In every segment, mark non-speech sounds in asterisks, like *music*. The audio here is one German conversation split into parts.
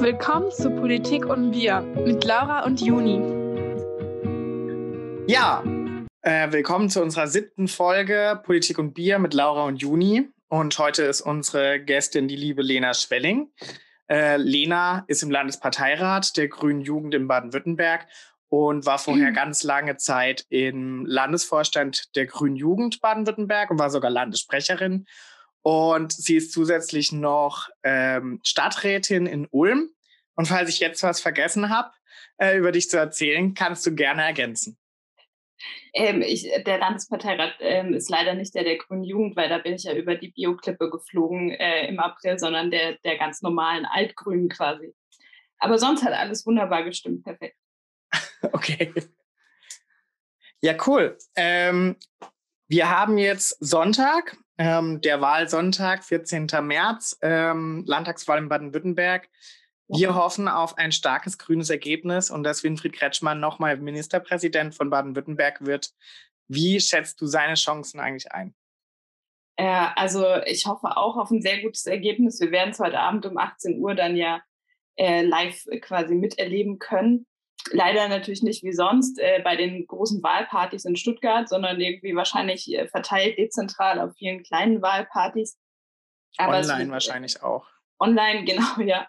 Willkommen zu Politik und Bier mit Laura und Juni. Ja, äh, willkommen zu unserer siebten Folge Politik und Bier mit Laura und Juni. Und heute ist unsere Gästin die liebe Lena Schwelling. Äh, Lena ist im Landesparteirat der Grünen Jugend in Baden-Württemberg und war vorher mhm. ganz lange Zeit im Landesvorstand der Grünen Jugend Baden-Württemberg und war sogar Landessprecherin. Und sie ist zusätzlich noch ähm, Stadträtin in Ulm. Und falls ich jetzt was vergessen habe, äh, über dich zu erzählen, kannst du gerne ergänzen. Ähm, ich, der Landesparteirat ähm, ist leider nicht der der Grünen Jugend, weil da bin ich ja über die Bioklippe geflogen äh, im April, sondern der, der ganz normalen Altgrünen quasi. Aber sonst hat alles wunderbar gestimmt, perfekt. *laughs* okay. Ja, cool. Ähm, wir haben jetzt Sonntag, ähm, der Wahlsonntag, 14. März, ähm, Landtagswahl in Baden-Württemberg. Wir hoffen auf ein starkes grünes Ergebnis und dass Winfried Kretschmann nochmal Ministerpräsident von Baden-Württemberg wird. Wie schätzt du seine Chancen eigentlich ein? Ja, also ich hoffe auch auf ein sehr gutes Ergebnis. Wir werden es heute Abend um 18 Uhr dann ja äh, live quasi miterleben können. Leider natürlich nicht wie sonst äh, bei den großen Wahlpartys in Stuttgart, sondern irgendwie wahrscheinlich äh, verteilt dezentral auf vielen kleinen Wahlpartys. Aber online wahrscheinlich auch. Online, *laughs* genau, ja.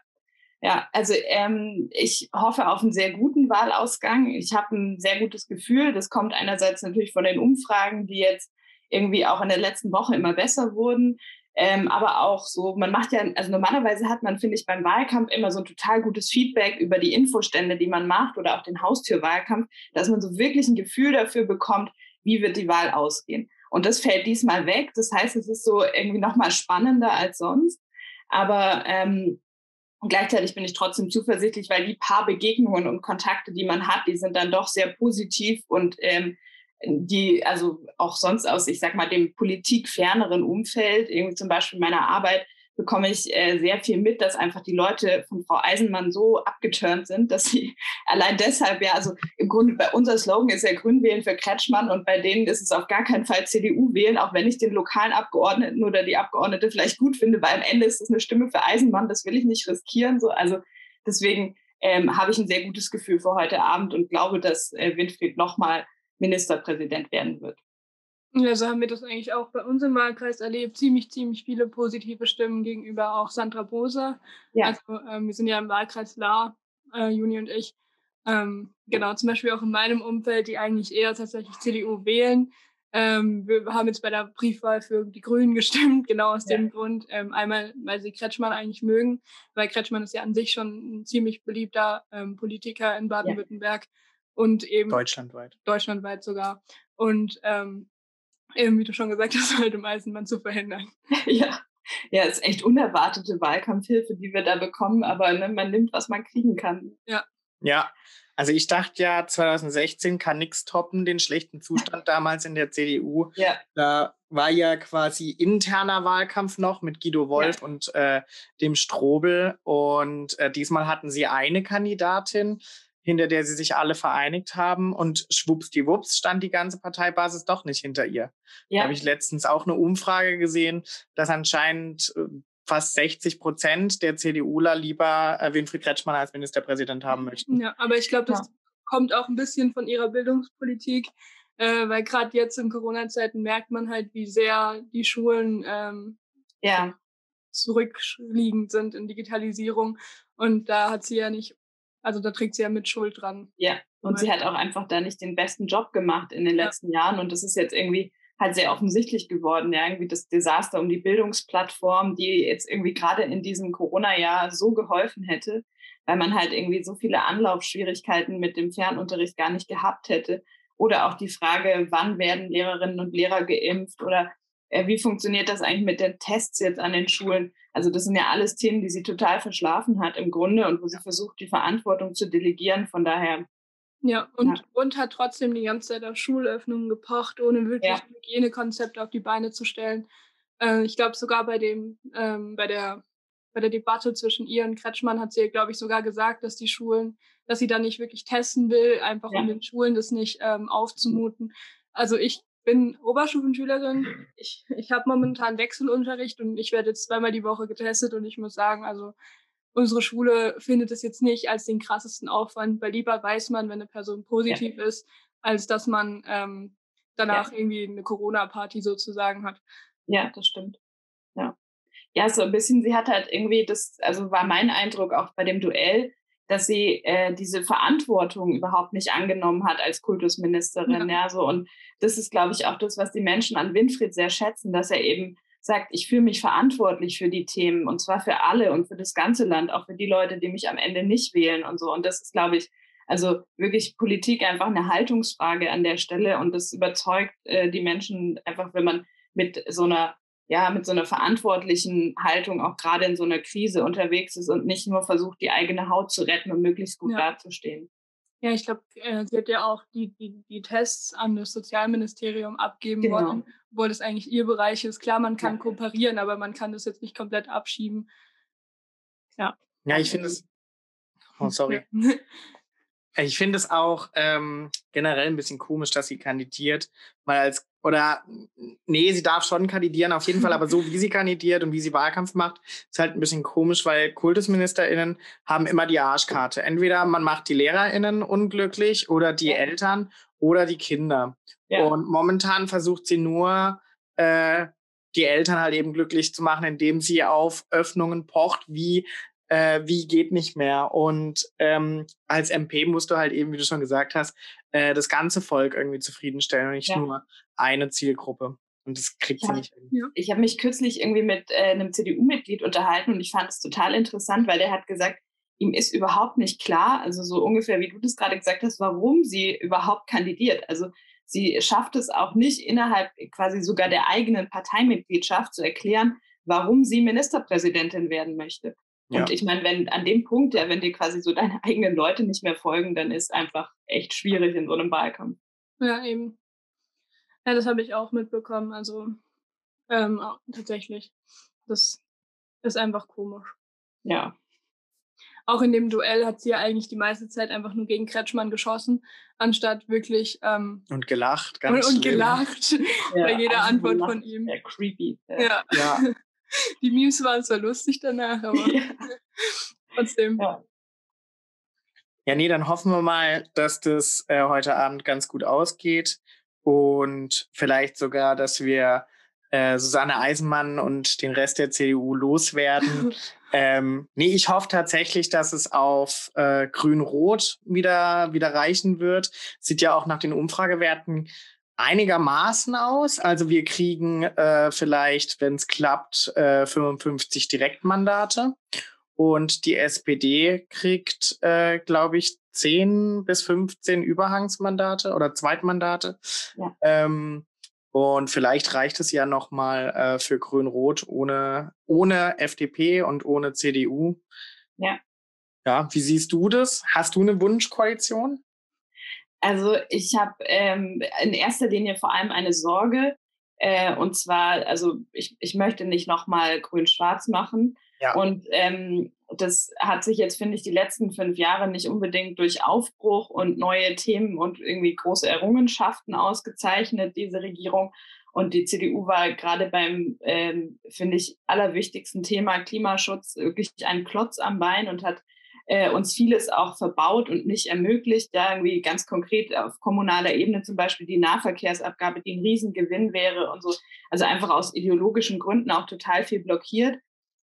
Ja, also ähm, ich hoffe auf einen sehr guten Wahlausgang. Ich habe ein sehr gutes Gefühl. Das kommt einerseits natürlich von den Umfragen, die jetzt irgendwie auch in der letzten Woche immer besser wurden. Ähm, aber auch so, man macht ja, also normalerweise hat man, finde ich, beim Wahlkampf immer so ein total gutes Feedback über die Infostände, die man macht oder auch den Haustürwahlkampf, dass man so wirklich ein Gefühl dafür bekommt, wie wird die Wahl ausgehen. Und das fällt diesmal weg. Das heißt, es ist so irgendwie nochmal spannender als sonst. Aber ähm, gleichzeitig bin ich trotzdem zuversichtlich, weil die paar Begegnungen und Kontakte, die man hat, die sind dann doch sehr positiv und ähm, die, also auch sonst aus, ich sag mal, dem politikferneren Umfeld, irgendwie zum Beispiel meiner Arbeit, bekomme ich äh, sehr viel mit, dass einfach die Leute von Frau Eisenmann so abgeturnt sind, dass sie *laughs* allein deshalb, ja, also im Grunde bei unser Slogan ist ja Grün wählen für Kretschmann und bei denen ist es auf gar keinen Fall CDU wählen, auch wenn ich den lokalen Abgeordneten oder die Abgeordnete vielleicht gut finde, weil am Ende ist es eine Stimme für Eisenmann, das will ich nicht riskieren, so, also deswegen ähm, habe ich ein sehr gutes Gefühl für heute Abend und glaube, dass äh, Winfried nochmal Ministerpräsident werden wird. Ja, so haben wir das eigentlich auch bei uns im Wahlkreis erlebt. Ziemlich, ziemlich viele positive Stimmen gegenüber auch Sandra Boser. Ja. Also ähm, wir sind ja im Wahlkreis La, äh, Juni und ich. Ähm, genau, zum Beispiel auch in meinem Umfeld, die eigentlich eher tatsächlich CDU wählen. Ähm, wir haben jetzt bei der Briefwahl für die Grünen *laughs* gestimmt, genau aus ja. dem Grund. Ähm, einmal, weil sie Kretschmann eigentlich mögen, weil Kretschmann ist ja an sich schon ein ziemlich beliebter ähm, Politiker in Baden-Württemberg. Ja und eben deutschlandweit. Deutschlandweit sogar. Und ähm, eben, wie du schon gesagt hast, *laughs* halt um Eisenbahn zu verhindern. *laughs* ja. Ja, ist echt unerwartete Wahlkampfhilfe, die wir da bekommen, aber ne, man nimmt, was man kriegen kann. Ja. Ja, also ich dachte ja, 2016 kann nichts toppen, den schlechten Zustand *laughs* damals in der CDU. Ja. Da war ja quasi interner Wahlkampf noch mit Guido Wolf ja. und äh, dem Strobel. Und äh, diesmal hatten sie eine Kandidatin, hinter der sie sich alle vereinigt haben und schwuppsdiwupps stand die ganze Parteibasis doch nicht hinter ihr. Ja. Da habe ich letztens auch eine Umfrage gesehen, dass anscheinend äh, fast 60 Prozent der CDUler lieber äh, Winfried Kretschmann als Ministerpräsident haben möchten. Ja, aber ich glaube, das ja. kommt auch ein bisschen von ihrer Bildungspolitik, äh, weil gerade jetzt in Corona-Zeiten merkt man halt, wie sehr die Schulen ähm, ja. zurückliegend sind in Digitalisierung. Und da hat sie ja nicht also da trägt sie ja mit Schuld dran. Ja, und sie hat auch einfach da nicht den besten Job gemacht in den letzten ja. Jahren. Und das ist jetzt irgendwie halt sehr offensichtlich geworden. Ja, irgendwie das Desaster um die Bildungsplattform, die jetzt irgendwie gerade in diesem Corona-Jahr so geholfen hätte, weil man halt irgendwie so viele Anlaufschwierigkeiten mit dem Fernunterricht gar nicht gehabt hätte. Oder auch die Frage, wann werden Lehrerinnen und Lehrer geimpft oder wie funktioniert das eigentlich mit den Tests jetzt an den Schulen? Also das sind ja alles Themen, die sie total verschlafen hat im Grunde und wo sie versucht, die Verantwortung zu delegieren. Von daher. Ja, und, ja. und hat trotzdem die ganze Zeit auf Schulöffnungen gepocht, ohne wirklich ja. ein Hygienekonzept auf die Beine zu stellen. Äh, ich glaube sogar bei dem, ähm, bei der bei der Debatte zwischen ihr und Kretschmann hat sie, glaube ich, sogar gesagt, dass die Schulen, dass sie da nicht wirklich testen will, einfach ja. um den Schulen das nicht ähm, aufzumuten. Also ich bin Oberstufenschülerin. Ich, ich habe momentan Wechselunterricht und ich werde jetzt zweimal die Woche getestet und ich muss sagen, also unsere Schule findet es jetzt nicht als den krassesten Aufwand, weil lieber weiß man, wenn eine Person positiv ja. ist, als dass man ähm, danach ja. irgendwie eine Corona-Party sozusagen hat. Ja, das stimmt. Ja. Ja, so ein bisschen, sie hat halt irgendwie das, also war mein Eindruck auch bei dem Duell, dass sie äh, diese Verantwortung überhaupt nicht angenommen hat als Kultusministerin. Ja. ja, so und das ist, glaube ich, auch das, was die Menschen an Winfried sehr schätzen, dass er eben sagt, ich fühle mich verantwortlich für die Themen und zwar für alle und für das ganze Land, auch für die Leute, die mich am Ende nicht wählen und so. Und das ist, glaube ich, also wirklich Politik einfach eine Haltungsfrage an der Stelle und das überzeugt äh, die Menschen einfach, wenn man mit so einer ja, mit so einer verantwortlichen Haltung auch gerade in so einer Krise unterwegs ist und nicht nur versucht, die eigene Haut zu retten und möglichst gut ja. dazustehen. Ja, ich glaube, äh, sie hat ja auch die, die, die Tests an das Sozialministerium abgeben genau. wollen, obwohl das eigentlich ihr Bereich ist. Klar, man kann ja. kooperieren, aber man kann das jetzt nicht komplett abschieben. Ja. Ja, ich finde es. Oh, *laughs* sorry. Ja. *laughs* Ich finde es auch ähm, generell ein bisschen komisch, dass sie kandidiert, weil als oder nee, sie darf schon kandidieren, auf jeden Fall, aber so wie sie kandidiert und wie sie Wahlkampf macht, ist halt ein bisschen komisch, weil KultusministerInnen haben immer die Arschkarte. Entweder man macht die LehrerInnen unglücklich oder die ja. Eltern oder die Kinder. Ja. Und momentan versucht sie nur, äh, die Eltern halt eben glücklich zu machen, indem sie auf Öffnungen pocht, wie äh, wie geht nicht mehr. Und ähm, als MP musst du halt eben, wie du schon gesagt hast, äh, das ganze Volk irgendwie zufriedenstellen und nicht ja. nur eine Zielgruppe. Und das kriegt sie nicht hin. Ja. Ich habe mich kürzlich irgendwie mit äh, einem CDU-Mitglied unterhalten und ich fand es total interessant, weil der hat gesagt, ihm ist überhaupt nicht klar, also so ungefähr wie du das gerade gesagt hast, warum sie überhaupt kandidiert. Also sie schafft es auch nicht innerhalb quasi sogar der eigenen Parteimitgliedschaft zu erklären, warum sie Ministerpräsidentin werden möchte. Und ja. ich meine, wenn an dem Punkt, ja, wenn dir quasi so deine *laughs* eigenen Leute nicht mehr folgen, dann ist einfach echt schwierig in so einem Wahlkampf. Ja, eben. Ja, das habe ich auch mitbekommen. Also ähm, tatsächlich. Das ist einfach komisch. Ja. Auch in dem Duell hat sie ja eigentlich die meiste Zeit einfach nur gegen Kretschmann geschossen, anstatt wirklich. Ähm, und gelacht, ganz Und, und gelacht ja, bei jeder Antwort von ihm. Ja, creepy. Ja. ja. *laughs* Die Memes waren zwar lustig danach, aber ja. trotzdem. Ja. ja, nee, dann hoffen wir mal, dass das äh, heute Abend ganz gut ausgeht und vielleicht sogar, dass wir äh, Susanne Eisenmann und den Rest der CDU loswerden. *laughs* ähm, nee, ich hoffe tatsächlich, dass es auf äh, Grün-Rot wieder, wieder reichen wird. Sieht ja auch nach den Umfragewerten einigermaßen aus. Also wir kriegen äh, vielleicht, wenn es klappt, äh, 55 Direktmandate. Und die SPD kriegt, äh, glaube ich, 10 bis 15 Überhangsmandate oder Zweitmandate. Ja. Ähm, und vielleicht reicht es ja nochmal äh, für Grün-Rot ohne, ohne FDP und ohne CDU. Ja. Ja, wie siehst du das? Hast du eine Wunschkoalition? Also ich habe ähm, in erster Linie vor allem eine Sorge. Äh, und zwar, also ich, ich möchte nicht nochmal grün-schwarz machen. Ja. Und ähm, das hat sich jetzt, finde ich, die letzten fünf Jahre nicht unbedingt durch Aufbruch und neue Themen und irgendwie große Errungenschaften ausgezeichnet, diese Regierung. Und die CDU war gerade beim, ähm, finde ich, allerwichtigsten Thema Klimaschutz wirklich ein Klotz am Bein und hat äh, uns vieles auch verbaut und nicht ermöglicht. Ja, irgendwie ganz konkret auf kommunaler Ebene zum Beispiel die Nahverkehrsabgabe, die ein Riesengewinn wäre und so. Also einfach aus ideologischen Gründen auch total viel blockiert.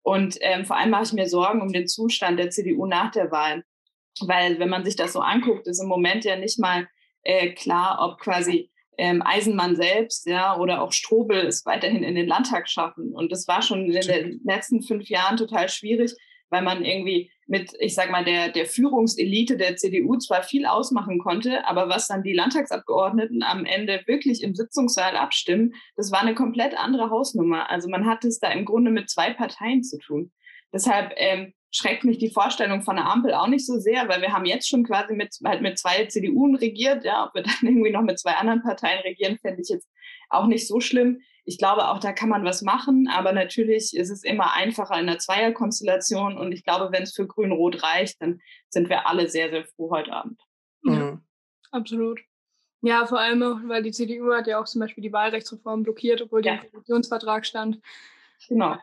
Und ähm, vor allem mache ich mir Sorgen um den Zustand der CDU nach der Wahl. Weil wenn man sich das so anguckt, ist im Moment ja nicht mal äh, klar, ob quasi ähm, Eisenmann selbst, ja, oder auch Strobel es weiterhin in den Landtag schaffen. Und das war schon in den letzten fünf Jahren total schwierig, weil man irgendwie mit, ich sag mal, der, der Führungselite der CDU zwar viel ausmachen konnte, aber was dann die Landtagsabgeordneten am Ende wirklich im Sitzungssaal abstimmen, das war eine komplett andere Hausnummer. Also man hat es da im Grunde mit zwei Parteien zu tun. Deshalb ähm, schreckt mich die Vorstellung von der Ampel auch nicht so sehr, weil wir haben jetzt schon quasi mit, halt mit zwei CDUen regiert. Ja, ob wir dann *laughs* irgendwie noch mit zwei anderen Parteien regieren, fände ich jetzt auch nicht so schlimm ich glaube, auch da kann man was machen, aber natürlich ist es immer einfacher in einer Zweierkonstellation und ich glaube, wenn es für Grün-Rot reicht, dann sind wir alle sehr, sehr froh heute Abend. Ja, mhm. absolut. Ja, vor allem auch, weil die CDU hat ja auch zum Beispiel die Wahlrechtsreform blockiert, obwohl ja. die im Koalitionsvertrag stand. Genau.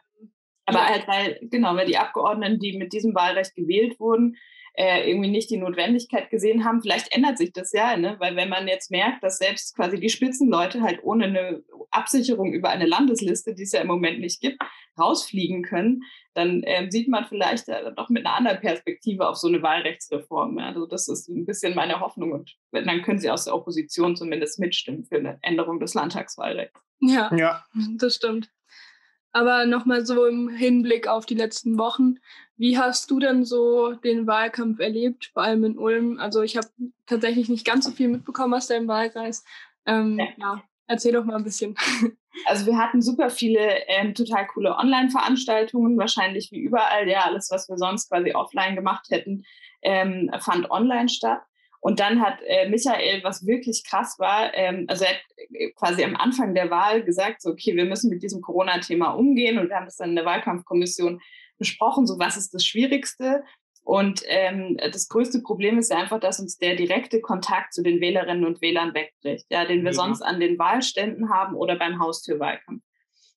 Aber ja. halt, weil, genau, weil die Abgeordneten, die mit diesem Wahlrecht gewählt wurden, äh, irgendwie nicht die Notwendigkeit gesehen haben. Vielleicht ändert sich das ja, ne? weil wenn man jetzt merkt, dass selbst quasi die Spitzenleute halt ohne eine Absicherung über eine Landesliste, die es ja im Moment nicht gibt, rausfliegen können, dann äh, sieht man vielleicht äh, doch mit einer anderen Perspektive auf so eine Wahlrechtsreform. Ja? Also das ist ein bisschen meine Hoffnung und dann können Sie aus der Opposition zumindest mitstimmen für eine Änderung des Landtagswahlrechts. Ja, ja. das stimmt. Aber nochmal so im Hinblick auf die letzten Wochen. Wie hast du denn so den Wahlkampf erlebt, vor allem in Ulm? Also ich habe tatsächlich nicht ganz so viel mitbekommen aus deinem Wahlkreis. Ähm, ja. ja. erzähl doch mal ein bisschen. *laughs* Also wir hatten super viele ähm, total coole Online-Veranstaltungen, wahrscheinlich wie überall. Ja, alles, was wir sonst quasi offline gemacht hätten, ähm, fand online statt. Und dann hat äh, Michael, was wirklich krass war, ähm, also er hat äh, quasi am Anfang der Wahl gesagt, so, okay, wir müssen mit diesem Corona-Thema umgehen und wir haben das dann in der Wahlkampfkommission besprochen, so was ist das Schwierigste. Und ähm, das größte Problem ist ja einfach, dass uns der direkte Kontakt zu den Wählerinnen und Wählern wegbricht, ja, den wir ja. sonst an den Wahlständen haben oder beim Haustürwahlkampf.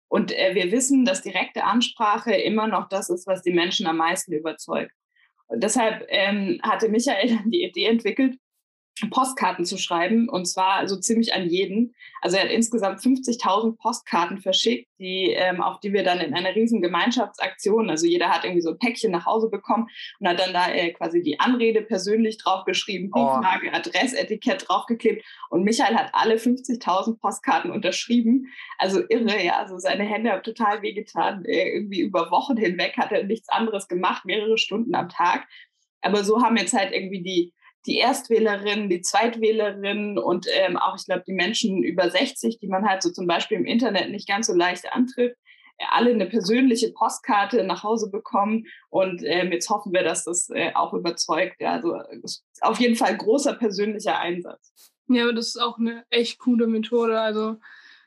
Und äh, wir wissen, dass direkte Ansprache immer noch das ist, was die Menschen am meisten überzeugt. Und deshalb ähm, hatte Michael dann die Idee entwickelt, Postkarten zu schreiben und zwar so ziemlich an jeden. Also er hat insgesamt 50.000 Postkarten verschickt, die ähm, auf die wir dann in einer riesen Gemeinschaftsaktion, also jeder hat irgendwie so ein Päckchen nach Hause bekommen und hat dann da äh, quasi die Anrede persönlich draufgeschrieben, Briefmarke, oh. Adressetikett draufgeklebt und Michael hat alle 50.000 Postkarten unterschrieben. Also irre, ja, also seine Hände haben total wehgetan. Äh, irgendwie über Wochen hinweg hat er nichts anderes gemacht, mehrere Stunden am Tag. Aber so haben jetzt halt irgendwie die die Erstwählerinnen, die Zweitwählerinnen und ähm, auch, ich glaube, die Menschen über 60, die man halt so zum Beispiel im Internet nicht ganz so leicht antrifft, äh, alle eine persönliche Postkarte nach Hause bekommen. Und ähm, jetzt hoffen wir, dass das äh, auch überzeugt. Ja, also auf jeden Fall großer persönlicher Einsatz. Ja, aber das ist auch eine echt coole Methode. Also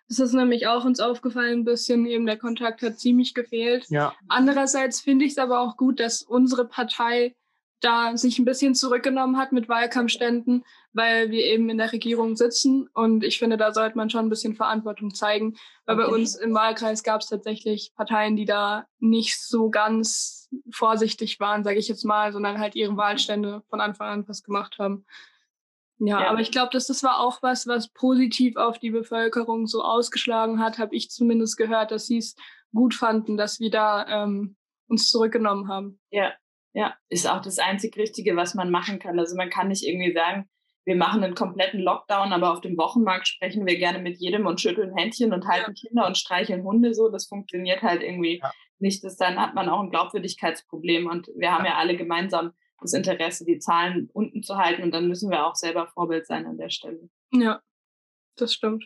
das ist nämlich auch uns aufgefallen, ein bisschen eben der Kontakt hat ziemlich gefehlt. Ja. Andererseits finde ich es aber auch gut, dass unsere Partei da sich ein bisschen zurückgenommen hat mit Wahlkampfständen, weil wir eben in der Regierung sitzen. Und ich finde, da sollte man schon ein bisschen Verantwortung zeigen, weil okay. bei uns im Wahlkreis gab es tatsächlich Parteien, die da nicht so ganz vorsichtig waren, sage ich jetzt mal, sondern halt ihre Wahlstände von Anfang an was gemacht haben. Ja, ja. aber ich glaube, dass das war auch was, was positiv auf die Bevölkerung so ausgeschlagen hat, habe ich zumindest gehört, dass sie es gut fanden, dass wir da ähm, uns zurückgenommen haben. Ja, ja, ist auch das einzig Richtige, was man machen kann. Also man kann nicht irgendwie sagen, wir machen einen kompletten Lockdown, aber auf dem Wochenmarkt sprechen wir gerne mit jedem und schütteln Händchen und halten ja. Kinder und streicheln Hunde so. Das funktioniert halt irgendwie ja. nicht. Das, dann hat man auch ein Glaubwürdigkeitsproblem und wir haben ja alle gemeinsam das Interesse, die Zahlen unten zu halten und dann müssen wir auch selber Vorbild sein an der Stelle. Ja, das stimmt.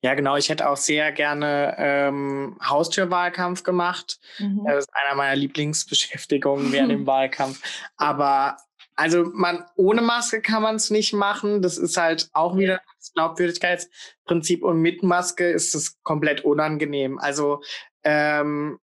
Ja, genau. Ich hätte auch sehr gerne ähm, Haustürwahlkampf gemacht. Mhm. Das ist einer meiner Lieblingsbeschäftigungen während dem *laughs* Wahlkampf. Aber also man ohne Maske kann man es nicht machen. Das ist halt auch wieder das Glaubwürdigkeitsprinzip und mit Maske ist es komplett unangenehm. Also ähm,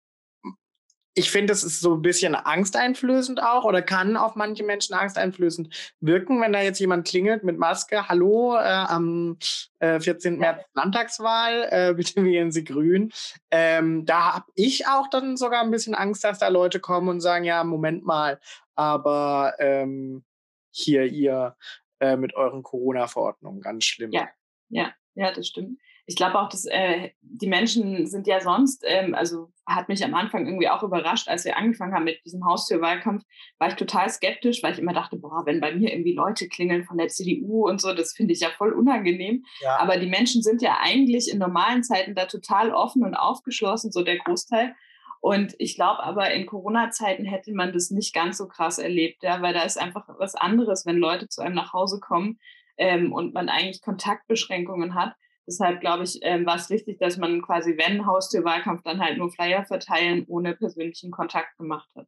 ich finde, es ist so ein bisschen angsteinflößend auch oder kann auf manche Menschen angsteinflößend wirken, wenn da jetzt jemand klingelt mit Maske. Hallo, äh, am äh, 14. März Landtagswahl, äh, bitte *laughs* wählen Sie grün. Ähm, da habe ich auch dann sogar ein bisschen Angst, dass da Leute kommen und sagen, ja, Moment mal, aber ähm, hier ihr äh, mit euren Corona-Verordnungen ganz schlimm. Ja, ja, ja, das stimmt ich glaube auch, dass äh, die Menschen sind ja sonst, ähm, also hat mich am Anfang irgendwie auch überrascht, als wir angefangen haben mit diesem Haustürwahlkampf, war ich total skeptisch, weil ich immer dachte, boah, wenn bei mir irgendwie Leute klingeln von der CDU und so, das finde ich ja voll unangenehm. Ja. Aber die Menschen sind ja eigentlich in normalen Zeiten da total offen und aufgeschlossen, so der Großteil. Und ich glaube aber, in Corona-Zeiten hätte man das nicht ganz so krass erlebt, ja, weil da ist einfach was anderes, wenn Leute zu einem nach Hause kommen ähm, und man eigentlich Kontaktbeschränkungen hat Deshalb glaube ich, ähm, war es wichtig, dass man quasi, wenn Haustürwahlkampf, dann halt nur Flyer verteilen, ohne persönlichen Kontakt gemacht hat.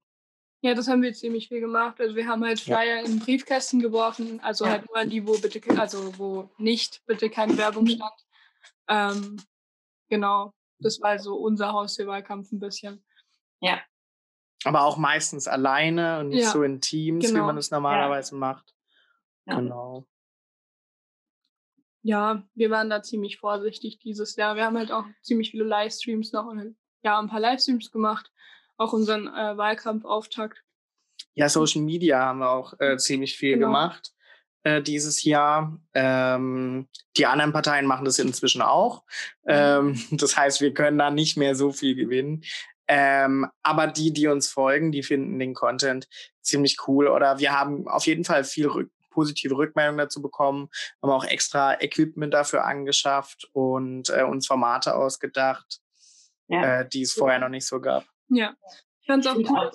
Ja, das haben wir ziemlich viel gemacht. Also wir haben halt Flyer ja. in Briefkästen geworfen, also ja. halt nur an die, wo bitte, also wo nicht bitte keine Werbung mhm. stand. Ähm, genau, das war so unser Haustürwahlkampf ein bisschen. Ja. Aber auch meistens alleine und nicht ja. so in Teams, genau. wie man es normalerweise macht. Genau ja, wir waren da ziemlich vorsichtig dieses Jahr. Wir haben halt auch ziemlich viele Livestreams noch ja ein paar Livestreams gemacht, auch unseren äh, Wahlkampfauftakt. Ja, Social Media haben wir auch äh, ziemlich viel genau. gemacht äh, dieses Jahr. Ähm, die anderen Parteien machen das inzwischen auch. Mhm. Ähm, das heißt, wir können da nicht mehr so viel gewinnen. Ähm, aber die, die uns folgen, die finden den Content ziemlich cool. Oder wir haben auf jeden Fall viel rück positive Rückmeldungen dazu bekommen, haben auch extra Equipment dafür angeschafft und äh, uns Formate ausgedacht, ja. äh, die es vorher noch nicht so gab. Ja, ich fand es auch cool.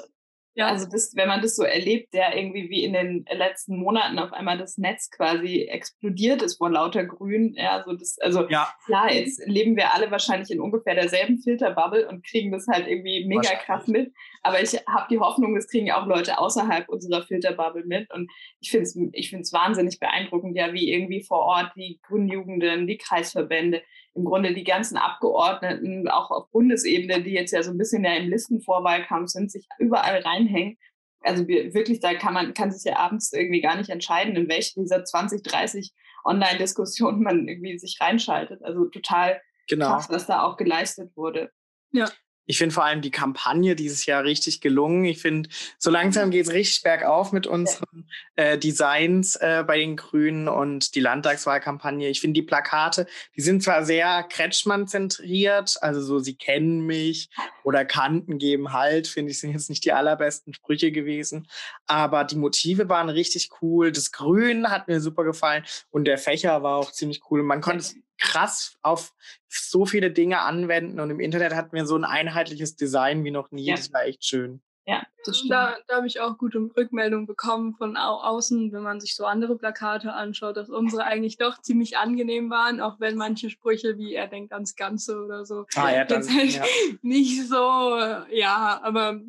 Ja. Also das, wenn man das so erlebt, der irgendwie wie in den letzten Monaten auf einmal das Netz quasi explodiert ist vor lauter Grün. Ja, so das, also ja. klar, jetzt leben wir alle wahrscheinlich in ungefähr derselben Filterbubble und kriegen das halt irgendwie mega krass mit. Aber ich habe die Hoffnung, das kriegen ja auch Leute außerhalb unserer Filterbubble mit. Und ich finde es ich find's wahnsinnig beeindruckend, ja, wie irgendwie vor Ort die Grünjugenden, die Kreisverbände, im Grunde die ganzen Abgeordneten, auch auf Bundesebene, die jetzt ja so ein bisschen ja im Listenvorwahlkampf sind, sich überall reinhängen. Also wirklich, da kann man, kann sich ja abends irgendwie gar nicht entscheiden, in welche dieser 20, 30 Online-Diskussionen *laughs* man irgendwie sich reinschaltet. Also total genau. krass, was da auch geleistet wurde. Ja. Ich finde vor allem die Kampagne dieses Jahr richtig gelungen. Ich finde, so langsam geht es richtig bergauf mit unseren äh, Designs äh, bei den Grünen und die Landtagswahlkampagne. Ich finde die Plakate, die sind zwar sehr Kretschmann-zentriert, also so, sie kennen mich oder Kanten geben halt, finde ich, sind jetzt nicht die allerbesten Sprüche gewesen. Aber die Motive waren richtig cool. Das Grün hat mir super gefallen und der Fächer war auch ziemlich cool. Man konnte krass auf so viele Dinge anwenden und im Internet hatten wir so ein einheitliches Design wie noch nie. Ja. Das war echt schön. Ja, das stimmt. Da, da habe ich auch gute Rückmeldungen bekommen von au außen, wenn man sich so andere Plakate anschaut, dass unsere eigentlich doch ziemlich angenehm waren, auch wenn manche Sprüche wie er denkt ans Ganze oder so ah, ja, dann, jetzt halt ja. *laughs* nicht so, ja, aber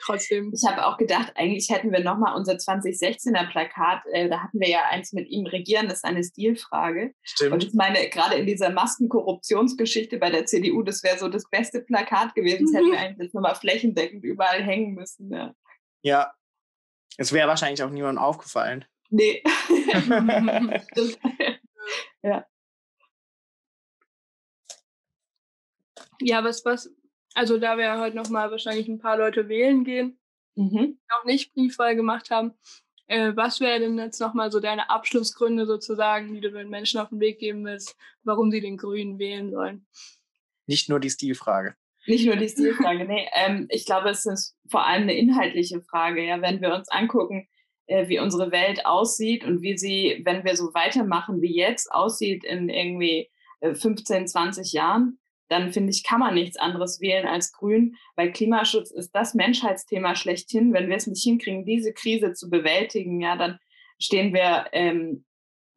trotzdem. Ich habe auch gedacht, eigentlich hätten wir nochmal unser 2016er Plakat, äh, da hatten wir ja eins mit ihm regieren, das ist eine Stilfrage. Stimmt. Und ich meine, gerade in dieser Maskenkorruptionsgeschichte bei der CDU, das wäre so das beste Plakat gewesen. Das hätten wir eigentlich jetzt nochmal flächendeckend überall hängen müssen. Ja. ja. Es wäre wahrscheinlich auch niemandem aufgefallen. Nee. *laughs* *laughs* ja. Ja, was, was, also da wir heute noch mal wahrscheinlich ein paar Leute wählen gehen, mhm. noch nicht Briefwahl gemacht haben, äh, was wäre denn jetzt noch mal so deine Abschlussgründe sozusagen, die du den Menschen auf den Weg geben willst, warum sie den Grünen wählen sollen? Nicht nur die Stilfrage. Nicht nur die Stilfrage, nee. Ähm, ich glaube, es ist vor allem eine inhaltliche Frage. Ja, wenn wir uns angucken, äh, wie unsere Welt aussieht und wie sie, wenn wir so weitermachen wie jetzt, aussieht in irgendwie äh, 15, 20 Jahren, dann finde ich, kann man nichts anderes wählen als Grün, weil Klimaschutz ist das Menschheitsthema schlechthin. Wenn wir es nicht hinkriegen, diese Krise zu bewältigen, ja, dann stehen wir ähm,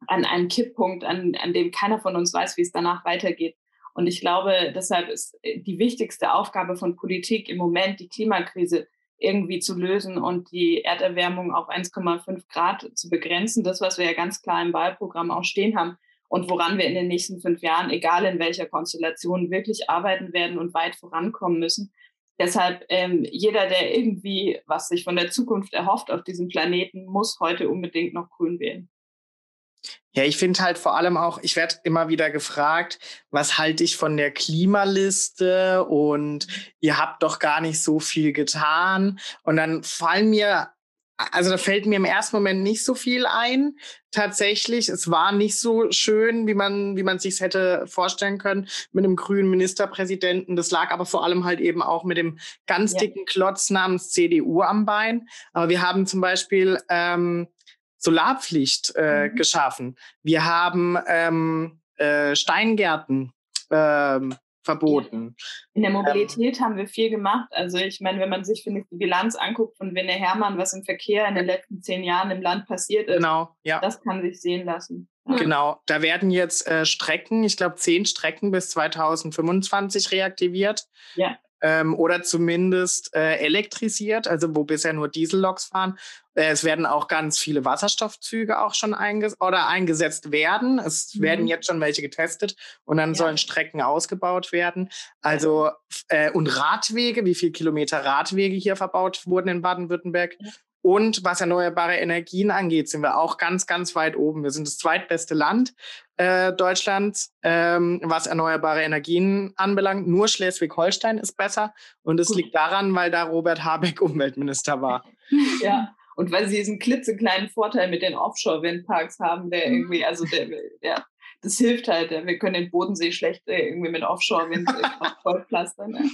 an einem Kipppunkt, an, an dem keiner von uns weiß, wie es danach weitergeht. Und ich glaube, deshalb ist äh, die wichtigste Aufgabe von Politik im Moment, die Klimakrise irgendwie zu lösen und die Erderwärmung auf 1,5 Grad zu begrenzen. Das, was wir ja ganz klar im Wahlprogramm auch stehen haben und woran wir in den nächsten fünf Jahren, egal in welcher Konstellation, wirklich arbeiten werden und weit vorankommen müssen. Deshalb ähm, jeder, der irgendwie was sich von der Zukunft erhofft auf diesem Planeten, muss heute unbedingt noch grün wählen. Ja, ich finde halt vor allem auch, ich werde immer wieder gefragt, was halte ich von der Klimaliste und ihr habt doch gar nicht so viel getan. Und dann fallen mir also da fällt mir im ersten Moment nicht so viel ein. Tatsächlich, es war nicht so schön, wie man, wie man sich hätte vorstellen können mit einem grünen Ministerpräsidenten. Das lag aber vor allem halt eben auch mit dem ganz dicken Klotz namens CDU am Bein. Aber wir haben zum Beispiel ähm, Solarpflicht äh, mhm. geschaffen. Wir haben ähm, äh, Steingärten ähm, verboten. In der ähm, Mobilität ähm, haben wir viel gemacht. Also ich meine, wenn man sich finde ich, die Bilanz anguckt von Wenne Hermann, was im Verkehr in den letzten zehn Jahren im Land passiert ist, genau, ja. das kann sich sehen lassen. Ja. Genau, da werden jetzt äh, Strecken, ich glaube zehn Strecken bis 2025 reaktiviert. Ja. Ähm, oder zumindest äh, elektrisiert, also wo bisher nur Dieselloks fahren. Äh, es werden auch ganz viele Wasserstoffzüge auch schon einges oder eingesetzt werden. Es mhm. werden jetzt schon welche getestet und dann ja. sollen Strecken ausgebaut werden. Also äh, und Radwege, wie viele Kilometer Radwege hier verbaut wurden in Baden-Württemberg. Und was erneuerbare Energien angeht, sind wir auch ganz, ganz weit oben. Wir sind das zweitbeste Land äh, Deutschlands, ähm, was erneuerbare Energien anbelangt. Nur Schleswig-Holstein ist besser. Und es liegt daran, weil da Robert Habeck Umweltminister war. *laughs* Ja. Und weil sie diesen klitzekleinen Vorteil mit den Offshore-Windparks haben, der mhm. irgendwie, also der, ja, das hilft halt. Wir können den Bodensee schlecht äh, irgendwie mit Offshore-Wind äh, *laughs* vollpflastern.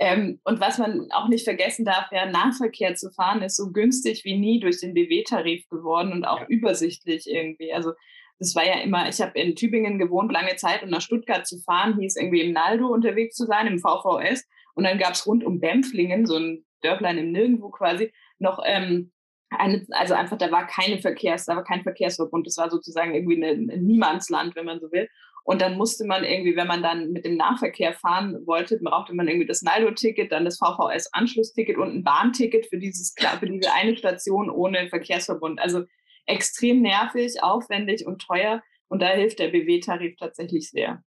Ne? Ähm, und was man auch nicht vergessen darf, ja, Nahverkehr zu fahren ist so günstig wie nie durch den BW-Tarif geworden und auch ja. übersichtlich irgendwie. Also das war ja immer, ich habe in Tübingen gewohnt lange Zeit und nach Stuttgart zu fahren hieß irgendwie im Naldo unterwegs zu sein, im VVS. Und dann gab es rund um Bempflingen, so ein Dörflein im Nirgendwo quasi, noch ähm, eine, also einfach, da war keine Verkehrs, da war kein Verkehrsverbund. Das war sozusagen irgendwie ein Niemandsland, wenn man so will. Und dann musste man irgendwie, wenn man dann mit dem Nahverkehr fahren wollte, brauchte man irgendwie das Naldo-Ticket, dann das VVS-Anschlussticket und ein Bahnticket für dieses für diese eine Station ohne Verkehrsverbund. Also extrem nervig, aufwendig und teuer. Und da hilft der BW-Tarif tatsächlich sehr.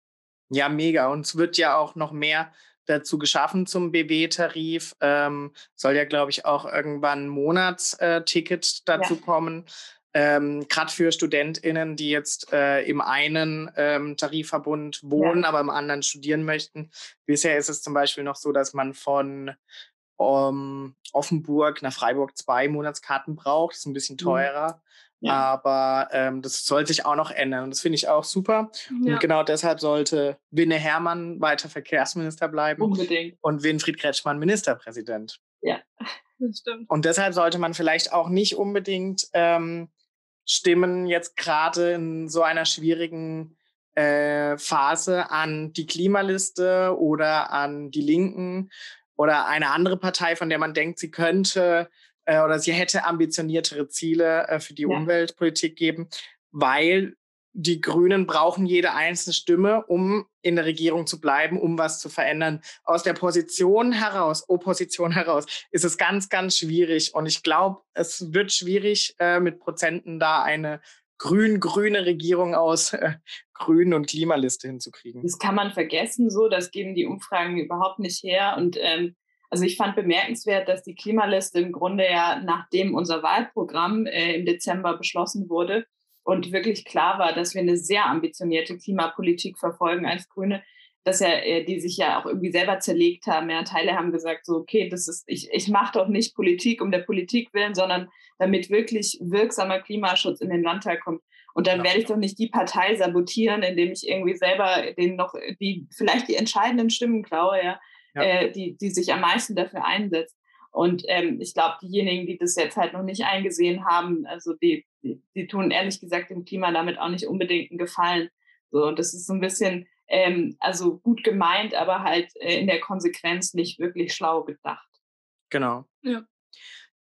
Ja, mega. Und es wird ja auch noch mehr dazu geschaffen zum BW-Tarif. Ähm, soll ja, glaube ich, auch irgendwann ein Monatsticket äh, dazu ja. kommen. Ähm, Gerade für StudentInnen, die jetzt äh, im einen ähm, Tarifverbund wohnen, ja. aber im anderen studieren möchten. Bisher ist es zum Beispiel noch so, dass man von um, Offenburg nach Freiburg zwei Monatskarten braucht. Das ist ein bisschen mhm. teurer. Ja. Aber ähm, das soll sich auch noch ändern. Und das finde ich auch super. Ja. Und genau deshalb sollte Winne Hermann weiter Verkehrsminister bleiben. Unbedingt. Und Winfried Kretschmann Ministerpräsident. Ja, *laughs* das stimmt. Und deshalb sollte man vielleicht auch nicht unbedingt ähm, Stimmen jetzt gerade in so einer schwierigen äh, Phase an die Klimaliste oder an die Linken oder eine andere Partei, von der man denkt, sie könnte äh, oder sie hätte ambitioniertere Ziele äh, für die ja. Umweltpolitik geben, weil die Grünen brauchen jede einzelne Stimme, um in der Regierung zu bleiben, um was zu verändern. Aus der Position heraus, Opposition heraus, ist es ganz, ganz schwierig. Und ich glaube, es wird schwierig, äh, mit Prozenten da eine grün-grüne Regierung aus äh, Grünen und Klimaliste hinzukriegen. Das kann man vergessen, so, das geben die Umfragen überhaupt nicht her. Und ähm, also ich fand bemerkenswert, dass die Klimaliste im Grunde ja, nachdem unser Wahlprogramm äh, im Dezember beschlossen wurde, und wirklich klar war, dass wir eine sehr ambitionierte Klimapolitik verfolgen als Grüne, dass ja äh, die sich ja auch irgendwie selber zerlegt haben. Ja, Teile haben gesagt so, okay, das ist ich ich mache doch nicht Politik um der Politik willen, sondern damit wirklich wirksamer Klimaschutz in den Landtag kommt. Und dann ja. werde ich doch nicht die Partei sabotieren, indem ich irgendwie selber den noch die vielleicht die entscheidenden Stimmen klaue, ja, ja. Äh, die die sich am meisten dafür einsetzt. Und ähm, ich glaube, diejenigen, die das jetzt halt noch nicht eingesehen haben, also die, die, die tun ehrlich gesagt dem Klima damit auch nicht unbedingt einen Gefallen. So, und das ist so ein bisschen, ähm, also gut gemeint, aber halt äh, in der Konsequenz nicht wirklich schlau gedacht. Genau. Ja.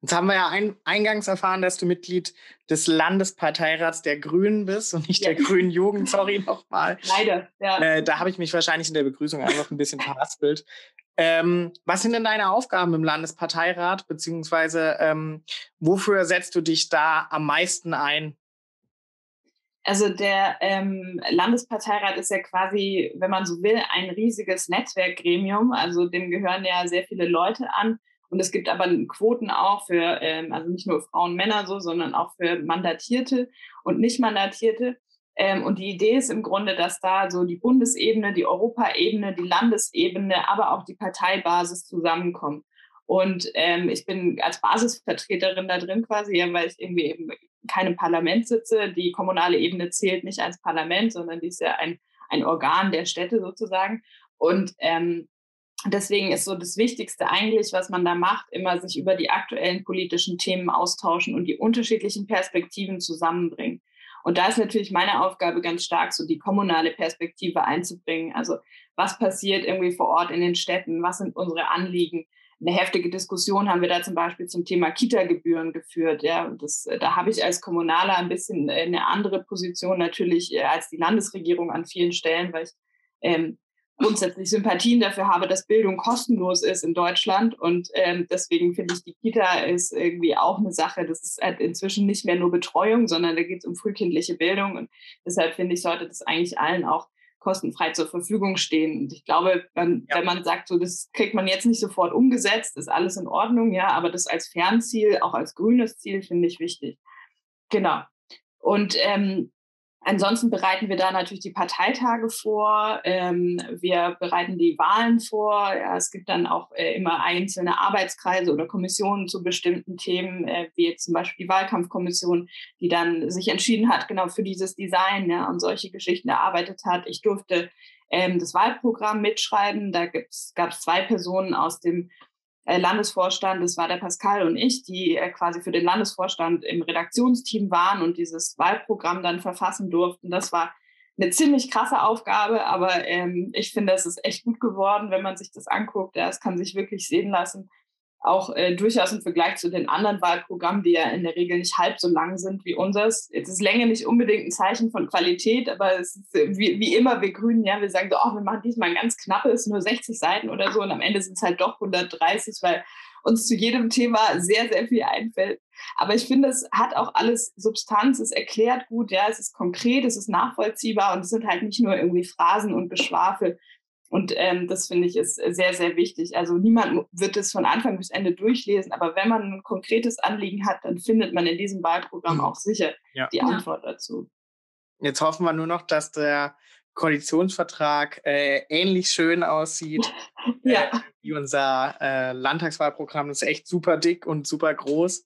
Jetzt haben wir ja ein, eingangs erfahren, dass du Mitglied des Landesparteirats der Grünen bist und nicht ja. der Grünen Jugend, sorry nochmal. *laughs* Leider, ja. Äh, da habe ich mich wahrscheinlich in der Begrüßung einfach ein bisschen verhaspelt. Ähm, was sind denn deine Aufgaben im Landesparteirat, beziehungsweise ähm, wofür setzt du dich da am meisten ein? Also der ähm, Landesparteirat ist ja quasi, wenn man so will, ein riesiges Netzwerkgremium. Also dem gehören ja sehr viele Leute an. Und es gibt aber Quoten auch für, ähm, also nicht nur Frauen, Männer so, sondern auch für Mandatierte und Nicht-Mandatierte. Ähm, und die Idee ist im Grunde, dass da so die Bundesebene, die Europaebene, die Landesebene, aber auch die Parteibasis zusammenkommen. Und ähm, ich bin als Basisvertreterin da drin quasi, weil ich irgendwie eben keinem Parlament sitze. Die kommunale Ebene zählt nicht als Parlament, sondern die ist ja ein, ein Organ der Städte sozusagen. Und ähm, deswegen ist so das Wichtigste eigentlich, was man da macht, immer sich über die aktuellen politischen Themen austauschen und die unterschiedlichen Perspektiven zusammenbringen. Und da ist natürlich meine Aufgabe ganz stark, so die kommunale Perspektive einzubringen. Also was passiert irgendwie vor Ort in den Städten? Was sind unsere Anliegen? Eine heftige Diskussion haben wir da zum Beispiel zum Thema Kita-Gebühren geführt. Ja, das, da habe ich als Kommunaler ein bisschen eine andere Position natürlich äh, als die Landesregierung an vielen Stellen, weil ich ähm, grundsätzlich Sympathien dafür habe, dass Bildung kostenlos ist in Deutschland. Und ähm, deswegen finde ich, die Kita ist irgendwie auch eine Sache. Das ist halt inzwischen nicht mehr nur Betreuung, sondern da geht es um frühkindliche Bildung. Und deshalb finde ich, sollte das eigentlich allen auch kostenfrei zur Verfügung stehen. Und ich glaube, wenn, ja. wenn man sagt, so das kriegt man jetzt nicht sofort umgesetzt, ist alles in Ordnung, ja, aber das als Fernziel, auch als grünes Ziel, finde ich wichtig. Genau. Und ähm, Ansonsten bereiten wir da natürlich die Parteitage vor. Ähm, wir bereiten die Wahlen vor. Es gibt dann auch äh, immer einzelne Arbeitskreise oder Kommissionen zu bestimmten Themen, äh, wie jetzt zum Beispiel die Wahlkampfkommission, die dann sich entschieden hat, genau für dieses Design und solche Geschichten erarbeitet hat. Ich durfte ähm, das Wahlprogramm mitschreiben. Da gab es zwei Personen aus dem Landesvorstand, das war der Pascal und ich, die äh, quasi für den Landesvorstand im Redaktionsteam waren und dieses Wahlprogramm dann verfassen durften. Das war eine ziemlich krasse Aufgabe, aber ähm, ich finde, es ist echt gut geworden, wenn man sich das anguckt. Ja, es kann sich wirklich sehen lassen auch äh, durchaus im Vergleich zu den anderen Wahlprogrammen, die ja in der Regel nicht halb so lang sind wie unseres. Jetzt ist Länge nicht unbedingt ein Zeichen von Qualität, aber es ist äh, wie, wie immer, wir Grünen, ja, wir sagen so, oh, wir machen diesmal ein ganz knappes, nur 60 Seiten oder so und am Ende sind es halt doch 130, weil uns zu jedem Thema sehr, sehr viel einfällt. Aber ich finde, es hat auch alles Substanz, es erklärt gut, ja, es ist konkret, es ist nachvollziehbar und es sind halt nicht nur irgendwie Phrasen und Geschwafel, und ähm, das finde ich ist sehr, sehr wichtig. Also niemand wird es von Anfang bis Ende durchlesen, aber wenn man ein konkretes Anliegen hat, dann findet man in diesem Wahlprogramm mhm. auch sicher ja. die Antwort dazu. Jetzt hoffen wir nur noch, dass der Koalitionsvertrag äh, ähnlich schön aussieht *laughs* ja. äh, wie unser äh, Landtagswahlprogramm. Das ist echt super dick und super groß.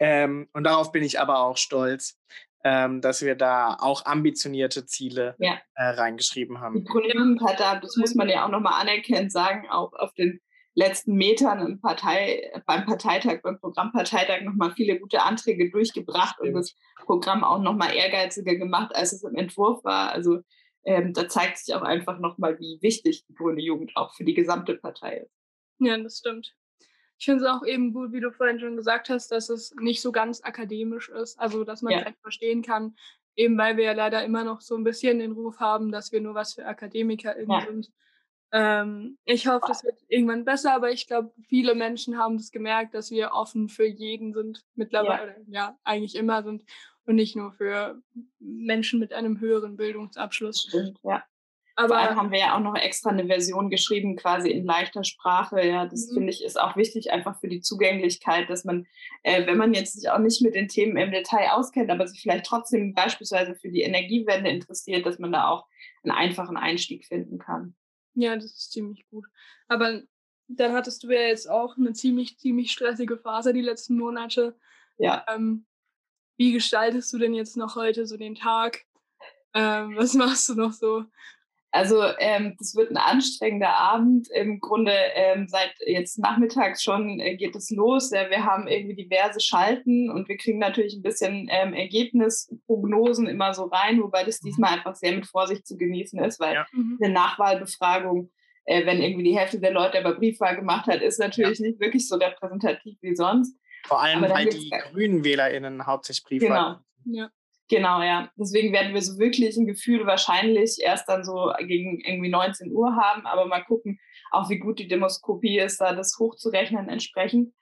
Ähm, und darauf bin ich aber auch stolz ähm, dass wir da auch ambitionierte Ziele ja. äh, reingeschrieben haben. Die Grünen hat da, das muss man ja auch nochmal anerkennen, sagen, auch auf den letzten Metern im Partei, beim Parteitag, beim Programmparteitag nochmal viele gute Anträge durchgebracht und das Programm auch nochmal ehrgeiziger gemacht, als es im Entwurf war. Also ähm, da zeigt sich auch einfach nochmal, wie wichtig die grüne Jugend auch für die gesamte Partei ist. Ja, das stimmt. Ich finde es auch eben gut, wie du vorhin schon gesagt hast, dass es nicht so ganz akademisch ist, also dass man es ja. halt verstehen kann, eben weil wir ja leider immer noch so ein bisschen den Ruf haben, dass wir nur was für Akademiker ja. sind. Ähm, ich hoffe, das wird irgendwann besser, aber ich glaube, viele Menschen haben das gemerkt, dass wir offen für jeden sind mittlerweile, ja, ja eigentlich immer sind und nicht nur für Menschen mit einem höheren Bildungsabschluss. Stimmt, ja. Aber Vor allem haben wir ja auch noch extra eine Version geschrieben, quasi in leichter Sprache. Ja, das mhm. finde ich ist auch wichtig, einfach für die Zugänglichkeit, dass man, äh, wenn man jetzt sich auch nicht mit den Themen im Detail auskennt, aber sich vielleicht trotzdem beispielsweise für die Energiewende interessiert, dass man da auch einen einfachen Einstieg finden kann. Ja, das ist ziemlich gut. Aber dann hattest du ja jetzt auch eine ziemlich, ziemlich stressige Phase die letzten Monate. Ja. Ähm, wie gestaltest du denn jetzt noch heute so den Tag? Ähm, was machst du noch so? Also ähm, das wird ein anstrengender Abend. Im Grunde ähm, seit jetzt nachmittags schon äh, geht es los. Ja, wir haben irgendwie diverse Schalten und wir kriegen natürlich ein bisschen ähm, Ergebnisprognosen immer so rein, wobei das mhm. diesmal einfach sehr mit Vorsicht zu genießen ist, weil ja. Mhm. eine Nachwahlbefragung, äh, wenn irgendwie die Hälfte der Leute aber Briefwahl gemacht hat, ist natürlich ja. nicht wirklich so repräsentativ wie sonst. Vor allem, weil die grünen WählerInnen hauptsächlich Briefwahl. Genau. Ja. Genau, ja. Deswegen werden wir so wirklich ein Gefühl wahrscheinlich erst dann so gegen irgendwie 19 Uhr haben, aber mal gucken, auch wie gut die Demoskopie ist, da das hochzurechnen entsprechend.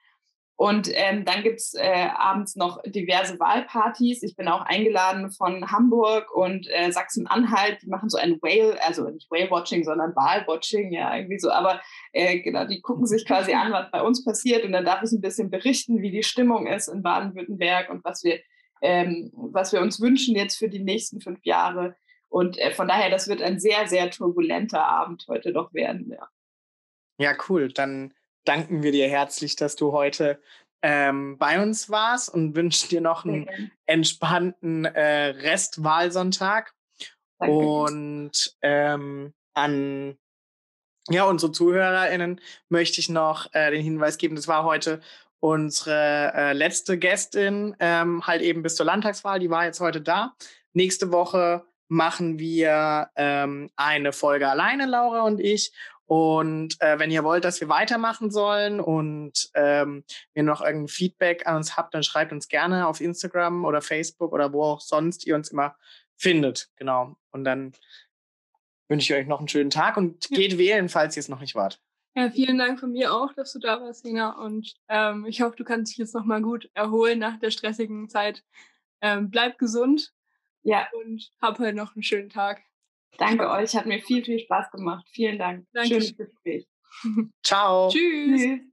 Und ähm, dann gibt's äh, abends noch diverse Wahlpartys. Ich bin auch eingeladen von Hamburg und äh, Sachsen-Anhalt. Die machen so ein Whale, also nicht Whale-Watching, sondern Wahl-Watching, ja, irgendwie so. Aber äh, genau, die gucken sich quasi an, was bei uns passiert. Und dann darf ich ein bisschen berichten, wie die Stimmung ist in Baden-Württemberg und was wir ähm, was wir uns wünschen jetzt für die nächsten fünf Jahre. Und äh, von daher, das wird ein sehr, sehr turbulenter Abend heute doch werden. Ja, ja cool. Dann danken wir dir herzlich, dass du heute ähm, bei uns warst und wünschen dir noch einen entspannten äh, Restwahlsonntag. Danke. Und ähm, an ja, unsere ZuhörerInnen möchte ich noch äh, den Hinweis geben, das war heute unsere äh, letzte Gästin, ähm, halt eben bis zur Landtagswahl, die war jetzt heute da. Nächste Woche machen wir ähm, eine Folge alleine, Laura und ich. Und äh, wenn ihr wollt, dass wir weitermachen sollen und ähm, ihr noch irgendein Feedback an uns habt, dann schreibt uns gerne auf Instagram oder Facebook oder wo auch sonst ihr uns immer findet. Genau. Und dann wünsche ich euch noch einen schönen Tag und geht wählen, falls ihr es noch nicht wart. Ja, vielen Dank von mir auch, dass du da warst, Lena. Und ähm, ich hoffe, du kannst dich jetzt nochmal gut erholen nach der stressigen Zeit. Ähm, bleib gesund. Ja. Und hab heute noch einen schönen Tag. Danke euch, hat mir viel, viel Spaß gemacht. Vielen Dank. Danke. Schönes Gespräch. *laughs* Ciao. Tschüss. Tschüss.